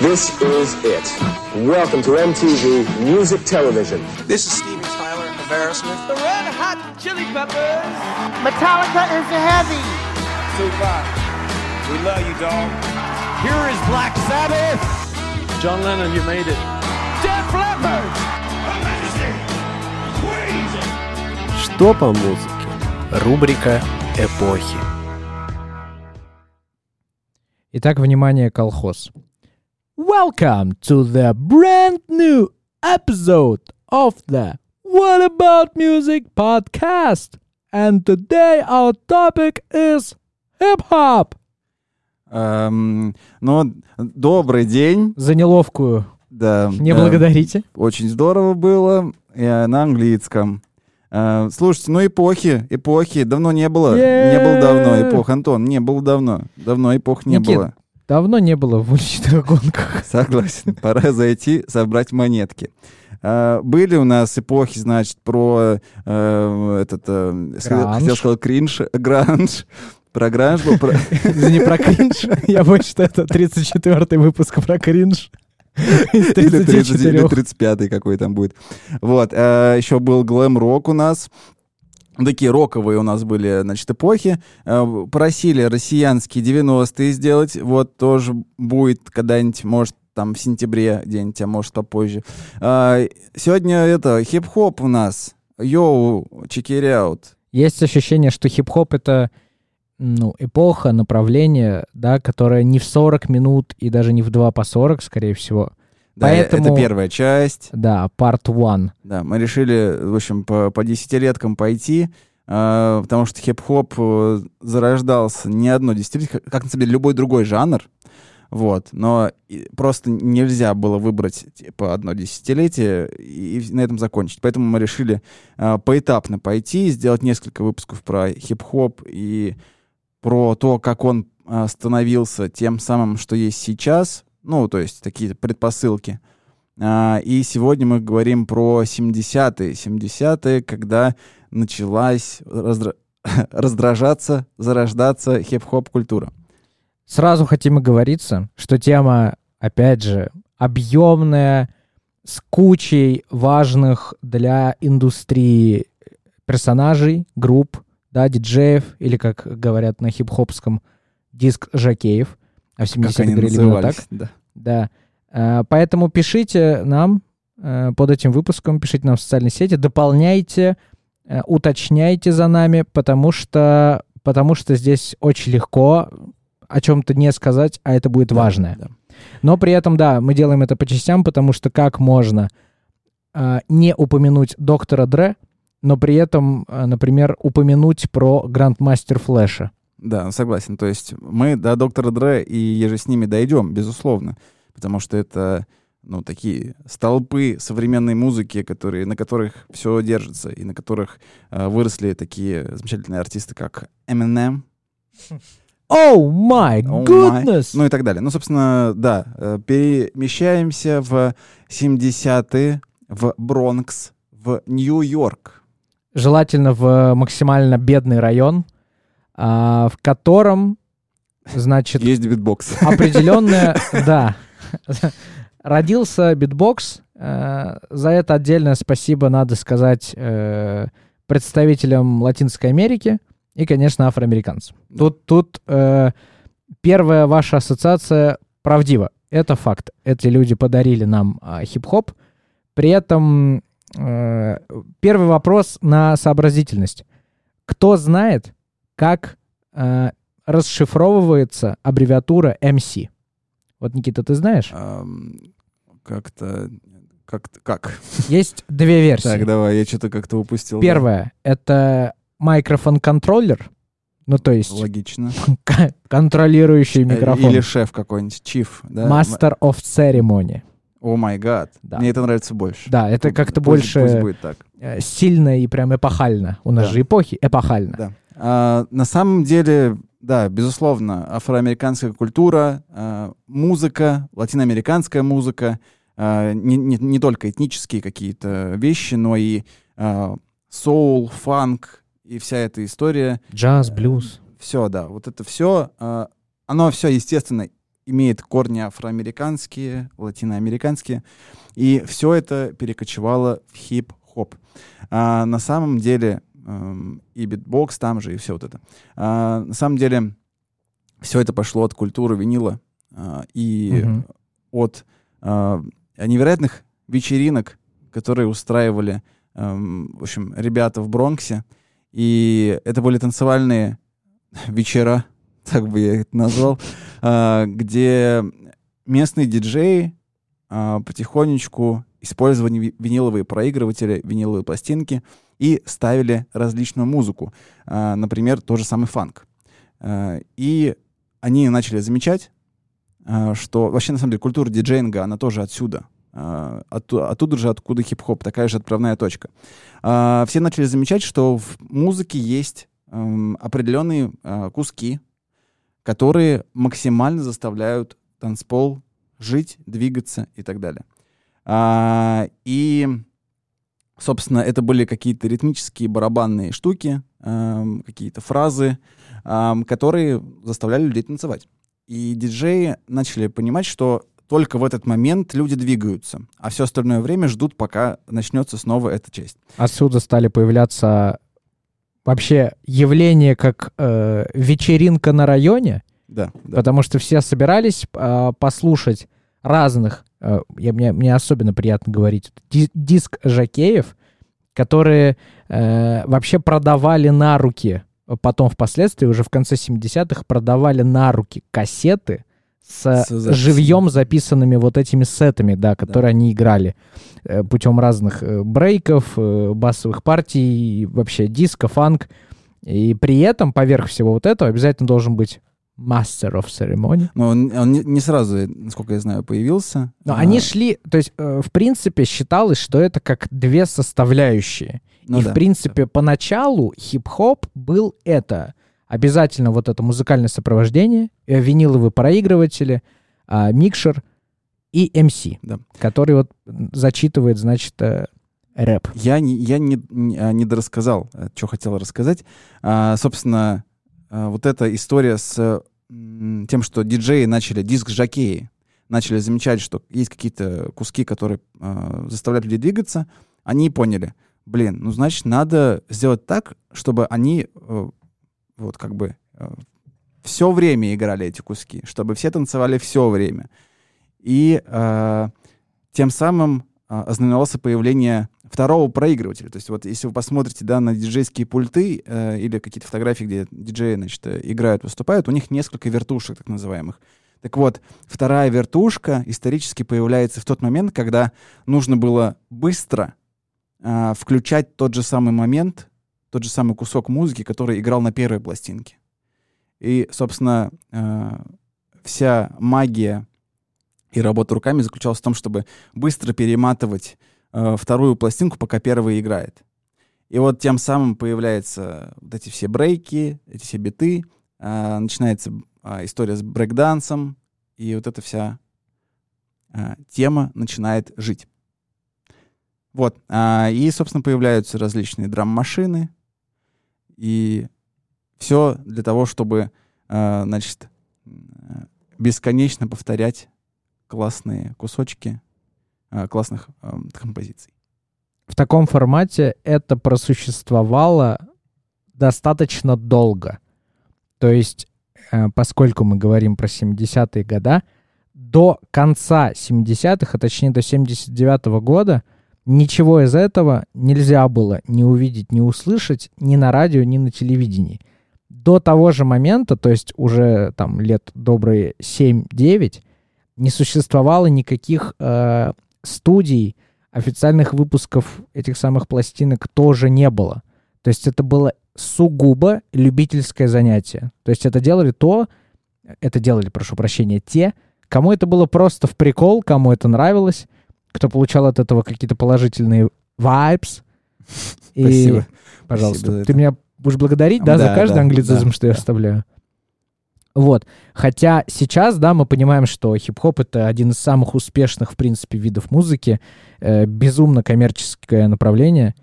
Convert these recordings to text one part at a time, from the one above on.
This is it. Welcome to MTV Music Television. This is Steven Tyler Aerosmith. The Red Hot Chili Peppers. Metallica is heavy. Tupac, we love you, dog. Here is Black Sabbath. John Lennon, you made it. Def Leppard. Что по музыке? Рубрика «Эпохи». Итак, внимание, колхоз. Welcome to the brand new episode of the What About Music podcast. And today our topic is hip-hop. Эм, ну, добрый день. За неловкую Да. не э, благодарите. Очень здорово было э, на английском. Э, слушайте, ну эпохи, эпохи давно не было. Не было давно эпох, Антон, не было давно. Давно эпох не Никит. было. Давно не было в уличных гонках. Согласен. Пора зайти, собрать монетки. А, были у нас эпохи, значит, про э, этот, э, хотел сказать кринж, гранж, про гранж был, про- Не про кринж. Я боюсь, что это 34-й выпуск про кринж. Из или 30, или 34. 35 какой там будет. Вот, еще был глэм-рок у нас. Такие роковые у нас были, значит, эпохи. Э, Просили россиянские 90-е сделать. Вот тоже будет когда-нибудь, может, там в сентябре где-нибудь, а может попозже. А, Сегодня это хип-хоп у нас. Йоу, out. Есть ощущение, что хип-хоп — это ну, эпоха, направление, да, которое не в 40 минут и даже не в 2 по 40, скорее всего. Да, Поэтому- это первая часть. Да, part one. Да, мы решили, в общем, по, по десятилеткам пойти, э, потому что хип-хоп э, зарождался не одно десятилетие, как, на самом деле любой другой жанр. Вот, но просто нельзя было выбрать типа одно десятилетие и, и на этом закончить. Поэтому мы решили э, поэтапно пойти, сделать несколько выпусков про хип-хоп и про то, как он э, становился тем самым, что есть сейчас. Ну, то есть такие предпосылки. А, И сегодня мы говорим про 70-е. 70-е, когда началась раздра- раздражаться, зарождаться хип-хоп культура. Сразу хотим оговориться, что тема, опять же, объемная, с кучей важных для индустрии персонажей, групп, да, диджеев, или, как говорят на хип-хопском, диск-жокеев. А в 70-х Как они говорили именно так. Да. Да. Э, Поэтому пишите нам э, под этим выпуском, пишите нам в социальные сети, дополняйте, э, уточняйте за нами, потому что, потому что здесь очень легко о чем-то не сказать, а это будет Да, важное. да. Но при этом, да, мы делаем это по частям, потому что как можно э, не упомянуть доктора Дре, но при этом, э, например, упомянуть про Грандмастер Флэша. Да, согласен. То есть мы до доктора Дре и еже с ними дойдем, безусловно. Потому что это ну, такие столпы современной музыки, которые, на которых все держится, и на которых э, выросли такие замечательные артисты, как Eminem, Oh my Oh my. goodness! ну и так далее. Ну, собственно, да, э, перемещаемся в 70-е, в Бронкс, в Нью-Йорк. желательно в максимально бедный район, в котором, значит, Есть битбокс. определенная, да, родился битбокс. Э, За это отдельное спасибо надо сказать э, представителям Латинской Америки и, конечно, афроамериканцам. Тут, тут э, первая ваша ассоциация правдива. Это факт. Эти люди подарили нам а, хип-хоп. При этом э, первый вопрос на сообразительность. Кто знает, как э, расшифровывается аббревиатура MC? Вот, Никита, ты знаешь? Ам, Как-то... Как? Как? Есть две версии. Так, давай, я что-то как-то упустил. да. Первая — это микрофон-контроллер, ну, то есть Логично. контролирующий Э, микрофон. Или шеф какой-нибудь, чиф, да? Master of Ceremony. О май гад. Мне это нравится больше. Да, это как-то больше Пусть будет так. э, стильно и прям эпохально. У нас Да. же эпохи эпохально. Да. А, на самом деле, да, безусловно, афроамериканская культура, а, музыка, латиноамериканская музыка, а, не, не- не только этнические какие-то вещи, но и а, соул, фанк и вся эта история. Джаз, блюз. Все, да, вот это все, оно все, естественно, имеет корни афроамериканские, латиноамериканские, и все это перекочевало в хип-хоп. А, на самом деле и битбокс там же, и все вот это. А, на самом деле все это пошло от культуры винила а, и Мгм. от а, невероятных вечеринок, которые устраивали, эм, в общем, ребята в Бронксе. И это были танцевальные вечера, так бы я это назвал, а, где местные диджеи а, потихонечку использовали ви- виниловые проигрыватели, виниловые пластинки и ставили различную музыку. А, Например, тот же самый фанк. А, И они начали замечать, а, что вообще, на самом деле, культура диджеинга, она тоже отсюда. Отту- Оттуда же, откуда хип-хоп, такая же отправная точка. А, Все начали замечать, что в музыке есть эм, определенные а, куски, которые максимально заставляют танцпол жить, двигаться и так далее. А, И, собственно, это были какие-то ритмические барабанные штуки, эм, какие-то фразы, эм, которые заставляли людей танцевать. И диджеи начали понимать, что только в этот момент люди двигаются, а все остальное время ждут, пока начнется снова эта часть. Отсюда стали появляться вообще явления как э, вечеринка на районе, Да, да. потому что все собирались э, послушать разных, я, мне, мне особенно приятно говорить, ди- диск жакеев, которые э, вообще продавали на руки, потом впоследствии, уже в конце 70-х, продавали на руки кассеты с, С записями. живьем записанными вот этими сетами, да, которые они играли э, путем разных э, брейков, э, басовых партий, вообще диско, фанк. И при этом, поверх всего вот этого, обязательно должен быть Master of Ceremony. Но он, он не, не сразу, насколько я знаю, появился. Но А, они шли, то есть, э, в принципе, считалось, что это как две составляющие. ну и, да, в принципе, поначалу хип-хоп был это. Обязательно вот это музыкальное сопровождение, э, виниловые проигрыватели, а, микшер и MC, Да. который вот зачитывает, значит, э, рэп. Я не, я не, не, а, не дорассказал, что хотел рассказать. А, собственно, вот эта история с тем, что диджеи начали, диск-жокеи, начали замечать, что есть какие-то куски, которые а, заставляют людей двигаться, они поняли, блин, ну, значит, надо сделать так, чтобы они э, вот как бы все время играли эти куски, чтобы все танцевали все время. И э, тем самым а, ознаменовался появление второго проигрывателя. То есть вот если вы посмотрите да, на диджейские пульты э, или какие-то фотографии, где диджеи значит, э, играют, выступают, у них несколько вертушек так называемых. Так вот, вторая вертушка исторически появляется в тот момент, когда нужно было быстро а, включать тот же самый момент, тот же самый кусок музыки, который играл на первой пластинке. И, собственно, э, вся магия и работа руками заключалась в том, чтобы быстро перематывать э, вторую пластинку, пока первая играет. И вот тем самым появляются вот эти все брейки, эти все биты, э, начинается э, история с брейкдансом, и вот эта вся э, тема начинает жить. Вот. а, и, собственно, появляются различные драм-машины, и все для того, чтобы, э, значит, э, бесконечно повторять классные кусочки э, классных э, композиций. В таком формате это просуществовало достаточно долго. То есть, э, поскольку мы говорим про 70-е года, до конца 70-х, а точнее до 79-го года, ничего из этого нельзя было ни увидеть, ни услышать ни на радио, ни на телевидении. До того же момента, то есть уже там лет добрые 7-9, не существовало никаких э, студий, официальных выпусков этих самых пластинок тоже не было. То есть это было сугубо любительское занятие. То есть это делали то, это делали, прошу прощения, те, кому это было просто в прикол, кому это нравилось, кто получал от этого какие-то положительные. И, Спасибо. пожалуйста, Спасибо за ты меня будешь благодарить, да, за Да, каждый да, англицизм, да, что я вставляю. Вот. Хотя сейчас, да, мы понимаем, что хип-хоп — это один из самых успешных, в принципе, видов музыки, э, безумно коммерческое направление,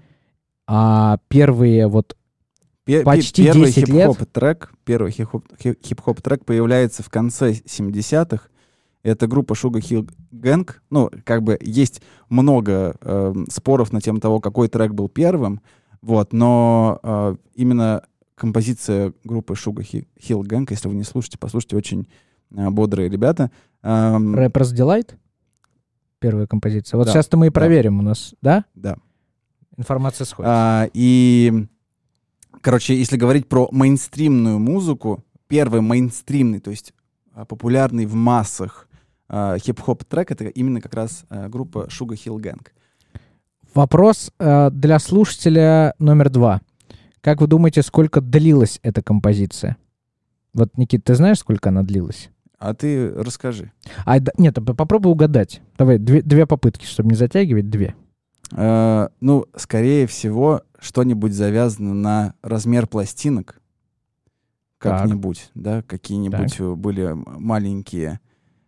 а первые вот Почти первый 10 лет. трек, первый хип-хоп, хи- хип-хоп трек появляется в конце 70-х, Это группа Sugar Hill Gang. Ну, как бы есть много э, споров на тему того, какой трек был первым. Вот, но э, именно композиция группы Sugar Hi- Hill Gang, если вы не слушаете, послушайте, очень э, бодрые ребята. Рэперс Delight? Первая композиция. Вот Да. сейчас-то мы и Да. проверим у нас, да? да. Информация сходит. А, и, короче, если говорить про мейнстримную музыку, первый мейнстримный, то есть а, популярный в массах а, хип-хоп трек, это именно как раз а, группа Sugar Hill Gang. Вопрос э, для слушателя номер два. Как вы думаете, сколько длилась эта композиция? Вот, Никит, ты знаешь, сколько она длилась? А ты расскажи. А, да- нет, попробуй угадать. Давай, две, две попытки, чтобы не затягивать, две. А, ну, скорее всего, что-нибудь завязано на размер пластинок. Так. Как-нибудь, да, какие-нибудь э, были маленькие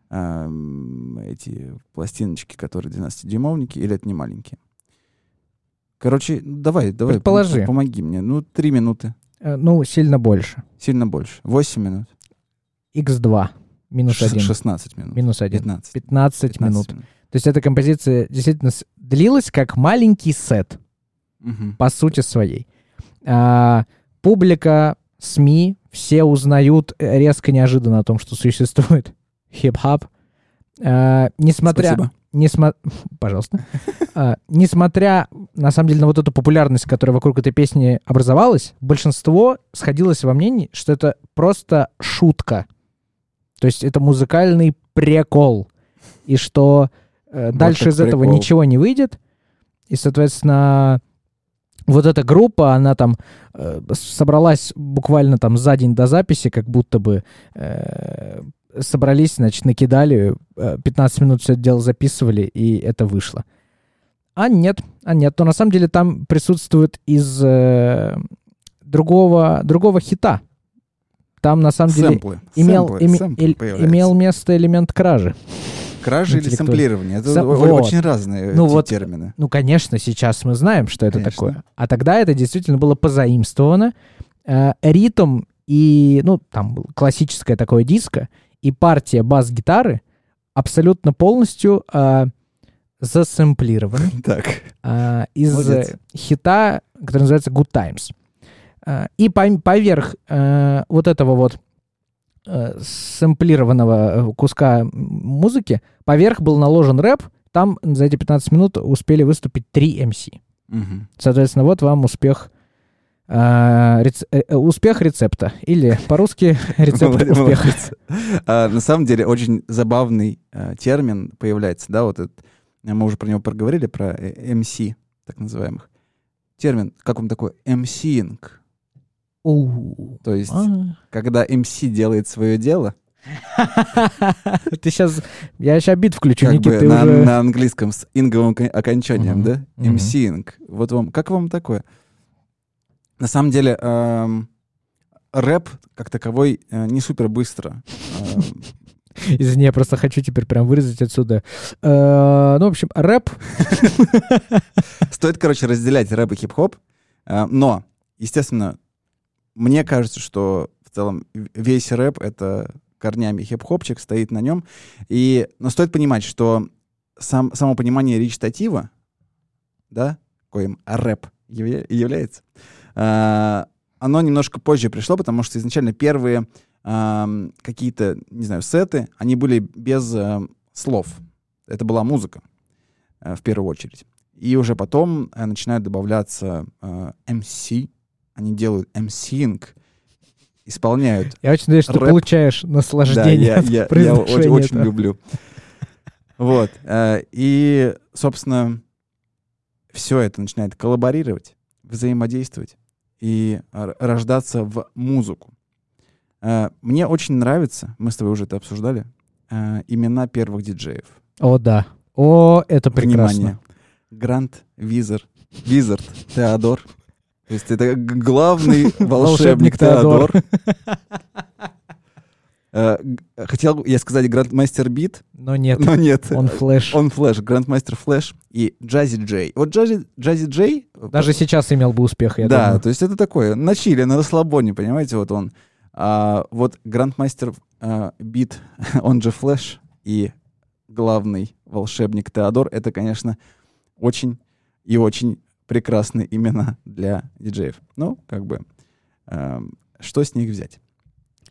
ам, эти пластиночки, которые 12-дюймовники, или это не маленькие? Короче, давай, давай, Предположи. помоги мне. Ну, три минуты, Э, ну, сильно больше. сильно больше. Восемь минут. X2. Минус Ш- один. 16 минут. Минус один. 15. 15, 15 минут. То есть эта композиция действительно длилась как маленький сет, Мгм. по сути своей. А, публика, СМИ, все узнают э, резко неожиданно о том, что существует хип-хап. А, несмотря... Спасибо. Несма... Пожалуйста. А, несмотря, на самом деле, на вот эту популярность, которая вокруг этой песни образовалась, большинство сходилось во мнении, что это просто шутка. То есть это музыкальный прикол. И что э, Вот дальше из этого прикол. ничего не выйдет. И, соответственно, вот эта группа, она там э, собралась буквально там за день до записи, как будто бы э, собрались, значит, накидали, э, 15 минут все это дело записывали, и это вышло. А нет, а нет, то на самом деле там присутствует из э, другого, другого хита. Там на самом деле Сэмплы. имел, Сэмплы, име- сэмплы появляются. имел место элемент кражи. Кражи или сэмплирование? Это вот. очень разные Ну вот, термины. Ну, конечно, сейчас мы знаем, что это Конечно. такое. А тогда это действительно было позаимствовано. Э, ритм и, ну, там классическое такое диско, и партия бас-гитары абсолютно полностью э, засэмплированы Так. э, из Молодец. хита, который называется Good Times. Э, и пом- поверх э, вот этого вот э, сэмплированного куска музыки, поверх был наложен рэп, там за эти 15 минут успели выступить три MC. Мгм. Соответственно, вот вам успех э, рец- э, э, успех рецепта. Или по-русски рецепт успеха. А, На самом деле очень забавный э, термин появляется, да, вот этот, э, мы уже про него проговорили, про э, MC, так называемых. Термин, как он такой, MCing. То есть, А. когда MC делает свое дело, Ты сейчас... Я сейчас бит включу, как Никит, бы ты на, уже... на английском с инговым ко- окончанием, да? MCing. Вот вам, как вам такое? На самом деле, эм, рэп как таковой э, не супер быстро. Эм, Извини, я просто хочу теперь прям вырезать отсюда. Э, Ну, в общем, рэп... Стоит, короче, разделять рэп и хип-хоп. э, Но, естественно, мне кажется, что в целом весь рэп — это корнями хип-хопчик, стоит на нем. И, но стоит понимать, что сам, само понимание речитатива, да, коим рэп явля- является, оно немножко позже пришло, потому что изначально первые какие-то, не знаю, сеты, они были без э, слов. Это была музыка э, в первую очередь. И уже потом э, начинают добавляться э, MC, они делают MCing, исполняют. Я очень надеюсь, что ты Рэп. получаешь Да, наслаждение я, от я- я произношения очень, очень люблю. Вот. э, И, собственно, все это начинает коллаборировать, взаимодействовать и р- рождаться в музыку. Э, Мне очень нравится, мы с тобой уже это обсуждали, э, имена первых диджеев. О, да. О, это прекрасно. Внимание. Grand, Wizzer, Wizzard, Theodore. То есть это главный Волшебник Теодор. Э, Хотел я сказать Grandmaster Beat, Но нет, но нет. он Flash. Он Flash, Grandmaster Flash и Jazzy Jay. Вот Jazzy, Jazzy Jay... Даже сейчас имел бы успех, я да, думаю. то есть это такое, на чиле, на расслабоне, понимаете, вот он. А, вот Грандмастер а, Бит, он же Флэш, и главный волшебник Теодор — это, конечно, очень и очень прекрасные имена для диджеев. Ну, как бы, эм, что с них взять?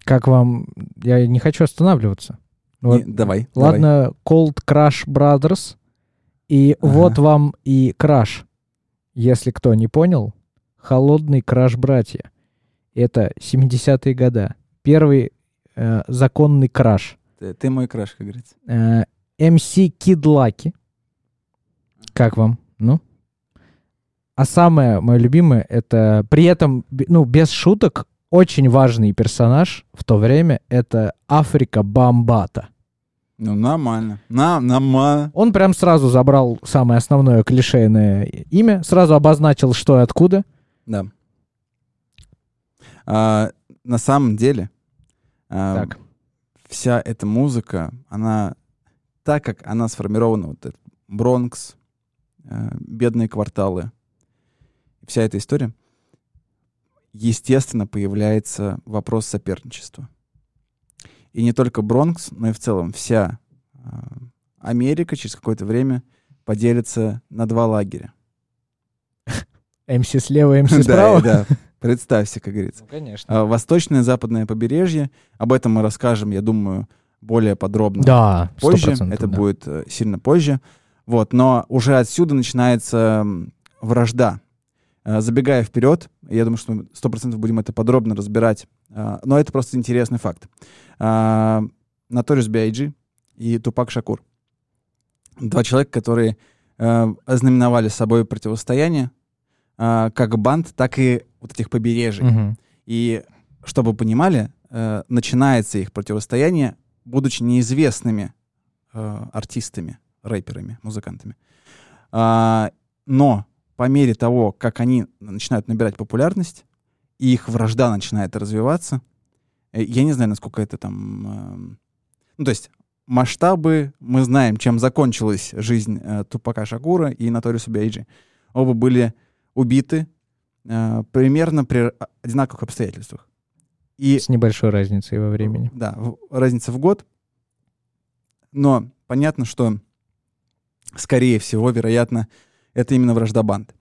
Как вам... Я не хочу останавливаться. Вот, Не, давай, давай. Ладно, Cold Crash Brothers. И Ага. вот вам и краш. Если кто не понял, холодный краш братья. Это 70-е года. Первый э, законный краш. Ты, ты мой краш, как говорится. Э, MC Kid Lucky. Как вам? Ну? А самое мое любимое, это при этом, ну, без шуток, очень важный персонаж в то время, это Африка Бамбата. Ну, нормально. На, нормально. Он прям сразу забрал самое основное клишейное имя, сразу обозначил, что и откуда. Да. А, на самом деле, а, Так. вся эта музыка, она, так как она сформирована, вот этот Бронкс, э, бедные кварталы, вся эта история, естественно, появляется вопрос соперничества. И не только Бронкс, но и в целом вся э, Америка через какое-то время поделится на два лагеря. МС слева, МС Да, справа. да. Представься, как говорится. Ну, конечно. А, Восточное и западное побережье. Об этом мы расскажем, я думаю, более подробно Да, позже. 100%, Это да. будет э, сильно позже. Вот, но уже отсюда начинается вражда. Э, Забегая вперед, я думаю, что мы сто процентов будем это подробно разбирать. А, Но это просто интересный факт. Наторис Биайджи и Тупак Шакур. Два человека, которые э, ознаменовали собой противостояние как банд, так и вот этих побережий. Мгм. И чтобы вы понимали, э, начинается их противостояние, будучи неизвестными э, артистами, рэперами, музыкантами. Но по мере того, как они начинают набирать популярность, и их вражда начинает развиваться, э, я не знаю, насколько это там... э, ну, то есть масштабы, мы знаем, чем закончилась жизнь э, Тупака Шакура и Наториуса Бейджи. Оба были убиты э, примерно при одинаковых обстоятельствах. И С небольшой разницей во времени. да, в- разница в год. Но понятно, что, скорее всего, вероятно, это именно вражда банд.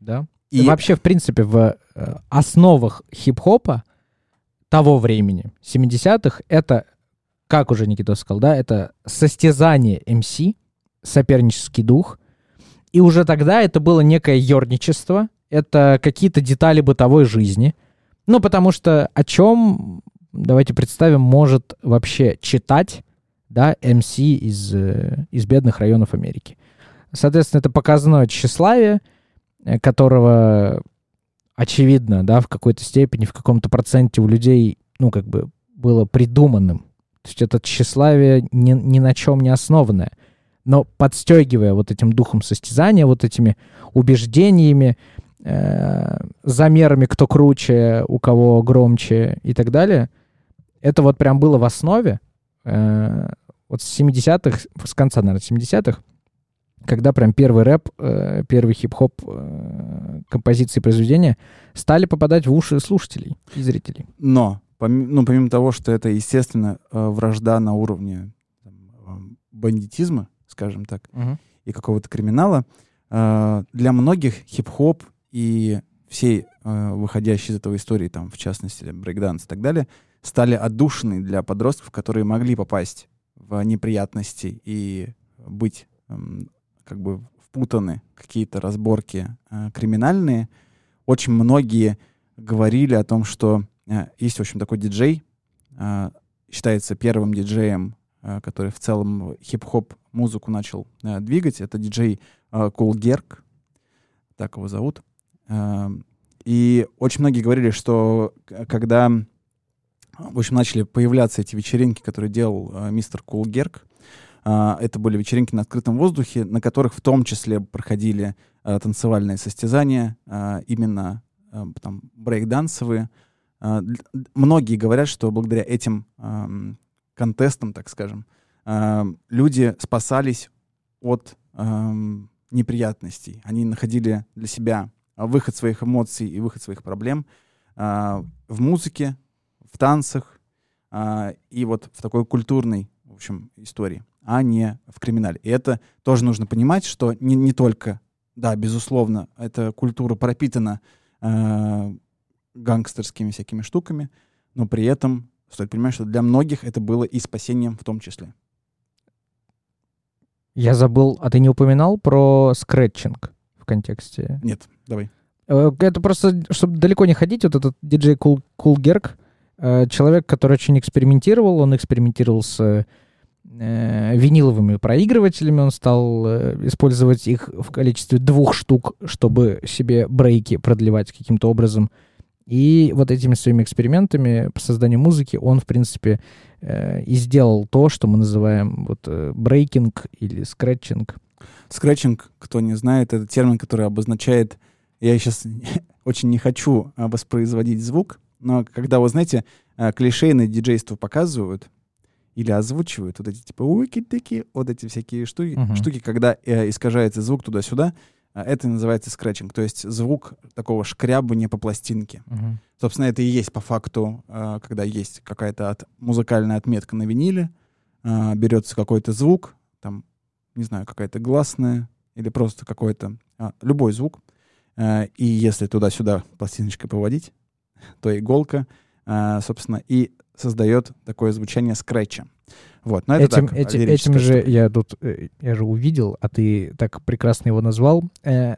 Да. И Вообще, в принципе, в э, основах хип-хопа того времени, 70-х, это, как уже Никита сказал, да, это состязание МС, сопернический дух. И уже тогда это было некое ерничество, это какие-то детали бытовой жизни. Ну, потому что о чем, давайте представим, может вообще читать, да, МС из, э, из бедных районов Америки. Соответственно, это показное тщеславие, э, которого, очевидно, да, в какой-то степени, в каком-то проценте у людей, ну, как бы, было придуманным. То есть это тщеславие ни, ни на чем не основанное. Но подстегивая вот этим духом состязания, вот этими убеждениями, э, замерами, кто круче, у кого громче и так далее, это вот прям было в основе. Э, вот с 70-х, с конца, наверное, 70-х, когда прям первый рэп, э, первый хип-хоп э, композиции произведения стали попадать в уши слушателей и зрителей. Но, поми- ну, помимо того, что это, естественно, э, вражда на уровне там, э, бандитизма, скажем так, и какого-то криминала, для многих хип-хоп и всей выходящей из этого истории, там, в частности, брейкданс и так далее, стали отдушиной для подростков, которые могли попасть в неприятности и быть эм, как бы впутаны какие-то разборки э, криминальные. Очень многие говорили о том, что э, есть, в общем, такой диджей, э, считается первым диджеем, э, который в целом хип-хоп музыку начал э, двигать. Это диджей э, Cool Gerg, так его зовут. Э, и очень многие говорили, что к- когда, в общем, начали появляться эти вечеринки, которые делал э, мистер Gerg, э, это были вечеринки на открытом воздухе, на которых в том числе проходили э, танцевальные состязания, э, именно там брейкдансовые. Многие говорят, что благодаря этим контестам, так скажем, люди спасались от неприятностей. Они находили для себя а, выход своих эмоций и выход своих проблем а, в музыке, в танцах а, и вот в такой культурной, в общем, истории. А не в криминале. И это тоже нужно понимать, что не, не только, да, безусловно, эта культура пропитана э, гангстерскими всякими штуками, но при этом стоит понимать, что для многих это было и спасением в том числе. Я забыл, а ты не упоминал про скретчинг в контексте? Нет, давай. Э, Это просто, чтобы далеко не ходить, вот этот диджей Kool Kool Herc, э, человек, который очень экспериментировал, он экспериментировал с виниловыми проигрывателями, он стал э, использовать их в количестве двух штук, чтобы себе брейки продлевать каким-то образом. И вот этими своими экспериментами по созданию музыки он, в принципе, э, и сделал то, что мы называем вот э, брейкинг или скретчинг. Скретчинг, кто не знает, это термин, который обозначает... Я сейчас очень не хочу воспроизводить звук, но когда, вы знаете, клишейное диджейство показывают или озвучивают, вот эти типа уики-тыки, вот эти всякие штуки, Мгм. штуки когда э, искажается звук туда-сюда, а, это называется скретчинг, то есть звук такого шкрябания по пластинке. Собственно, это и есть по факту, а, когда есть какая-то от- музыкальная отметка на виниле, а, берется какой-то звук, там, не знаю, какая-то гласная или просто какой-то, а, любой звук, а, и если туда-сюда пластиночкой поводить, то иголка, собственно, и создает такое звучание скретча. Вот, но это этим, так, эти- этим же штука. я тут э, я же увидел, а ты так прекрасно его назвал. Э,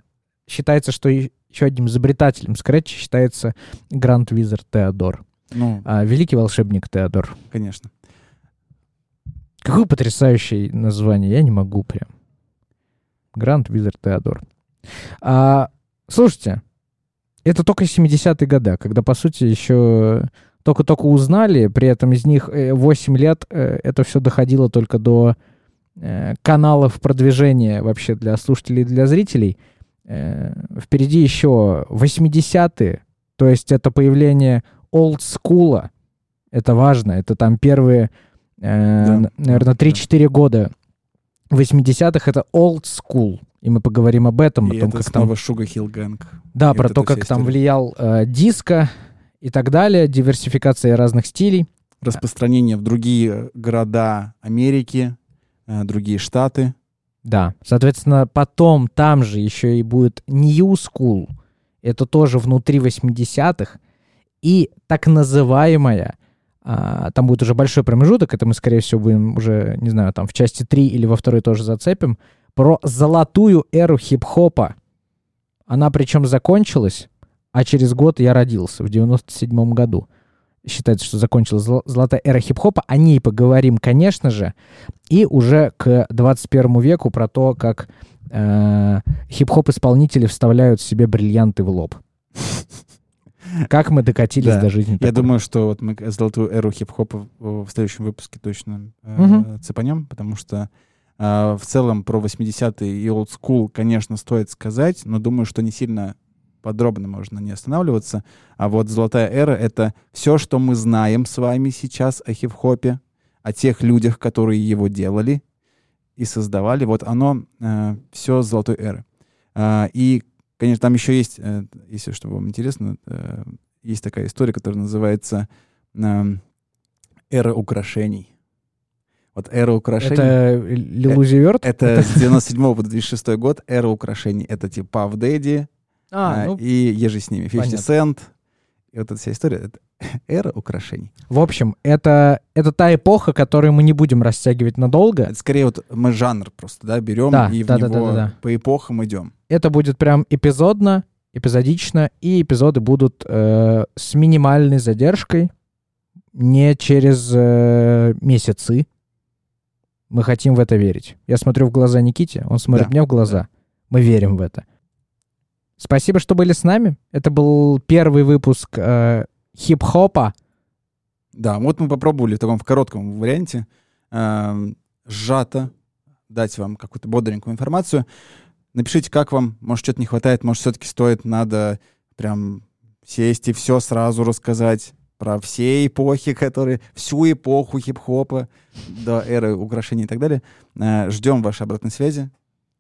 считается, что еще одним изобретателем скретча считается Гранд Визер Теодор. Ну, А, великий волшебник Теодор. конечно. Какое потрясающее название, я не могу прям. Гранд Визер Теодор. А, слушайте, это только 70-е годы, когда, по сути, еще только-только узнали, при этом из них э, 8 лет э, это все доходило только до э, каналов продвижения вообще для слушателей и для зрителей. Э, Впереди еще 80-е, то есть это появление олдскула. Это важно, это там первые, э, н- наверное, да. 3-4 года 80-х это old school. И мы поговорим об этом, И о том, это как там снова Sugar Hill Gang. да, И про вот то, как там история. влиял э, диско и так далее, диверсификация разных стилей. Распространение в другие города Америки, э, другие штаты. Да. Соответственно, потом там же еще и будет New School. Это тоже внутри 80-х. И так называемая, а, там будет уже большой промежуток, это мы, скорее всего, будем уже, не знаю, там в части 3 или во второй тоже зацепим, про золотую эру хип-хопа. Она причем закончилась, а через год я родился, в 97 году. Считается, что закончилась золо- золотая эра хип-хопа. О ней поговорим, конечно же. И уже к 21 веку про то, как э, хип-хоп-исполнители вставляют себе бриллианты в лоб. Как мы докатились Да. до жизни. Я такой. думаю, что вот мы золотую эру хип-хопа в следующем выпуске точно э, цепанем, потому что в целом про 80-е и school, конечно, стоит сказать, но думаю, что не сильно подробно можно не останавливаться. А вот золотая эра — это все, что мы знаем с вами сейчас о хип-хопе, о тех людях, которые его делали и создавали. Вот оно все с золотой эры. А, и, конечно, там еще есть, э, если что вам интересно, э, есть такая история, которая называется эм, «Эра украшений». Вот «Эра украшений» Это Lil Uzi Vert? это с 97 по 2006 год «Эра украшений». Это типа Puff Daddy А, а, ну, и ежи с ними, 50 понятно. Cent. И вот эта вся история — это «Эра украшений». в общем, это, это та эпоха, которую мы не будем растягивать надолго. Это скорее вот мы жанр просто, да, берем Да, и в да, да, него да, да, да. по эпохам идем. Это будет прям эпизодно, эпизодично, и эпизоды будут э, с минимальной задержкой, не через э, месяцы. Мы хотим в это верить. Я смотрю в глаза Никите, он смотрит Да, мне в глаза. Мы верим в это. Спасибо, что были с нами. Это был первый выпуск э, хип-хопа. Да, вот мы попробовали в таком в коротком варианте эм, сжато дать вам какую-то бодренькую информацию. Напишите, как вам, может, что-то не хватает, может, все-таки стоит, надо прям сесть и все сразу рассказать про все эпохи, которые, всю эпоху хип-хопа до эры украшений и так далее. Э, ждем вашей обратной связи.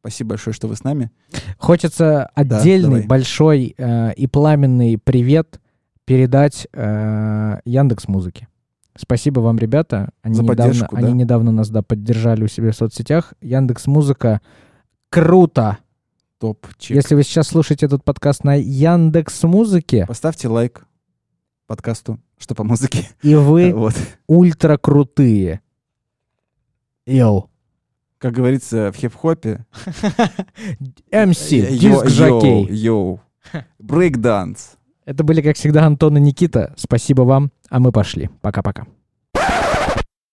Спасибо большое, что вы с нами. Хочется отдельный, давай. большой э, и пламенный привет передать э, Яндекс Музыке. Спасибо вам, ребята. Они, За недавно, поддержку, они да. недавно нас да, поддержали у себя в соцсетях. Яндекс Музыка. Круто! Топ. Чек. Если вы сейчас слушаете этот подкаст на Яндекс Музыке, Поставьте лайк подкасту, что по музыке. и вы Вот. ультра крутые. Yo. Как говорится в хип-хопе. MC, yo- диск-жокей. Yo. Брейкданс. Это были, как всегда, Антон и Никита. Спасибо вам, а мы пошли. Пока-пока.